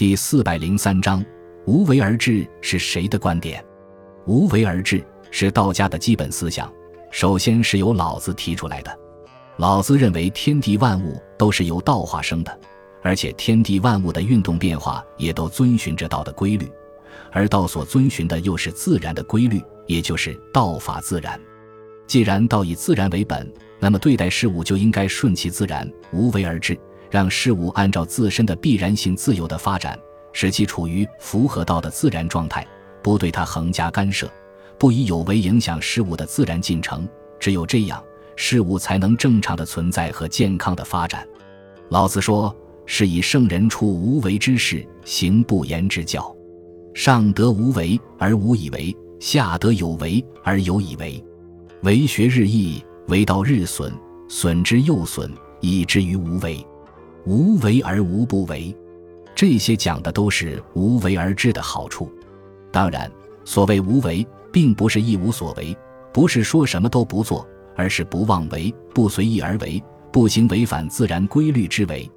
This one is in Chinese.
第四百零三章，无为而治是谁的观点？无为而治是道家的基本思想，首先是由老子提出来的。老子认为天地万物都是由道化生的，而且天地万物的运动变化也都遵循着道的规律，而道所遵循的又是自然的规律，也就是道法自然。既然道以自然为本，那么对待事物就应该顺其自然，无为而治。让事物按照自身的必然性自由的发展，使其处于符合道的自然状态，不对它横加干涉，不以有为影响事物的自然进程。只有这样，事物才能正常的存在和健康的发展。老子说：“是以圣人处无为之事，行不言之教。上德无为而无以为，下德有为而有以为。为学日益，为道日损，损之又损，以至于无为。”无为而无不为，这些讲的都是无为而治的好处。当然，所谓无为，并不是一无所为，不是说什么都不做，而是不妄为，不随意而为，不行违反自然规律之为。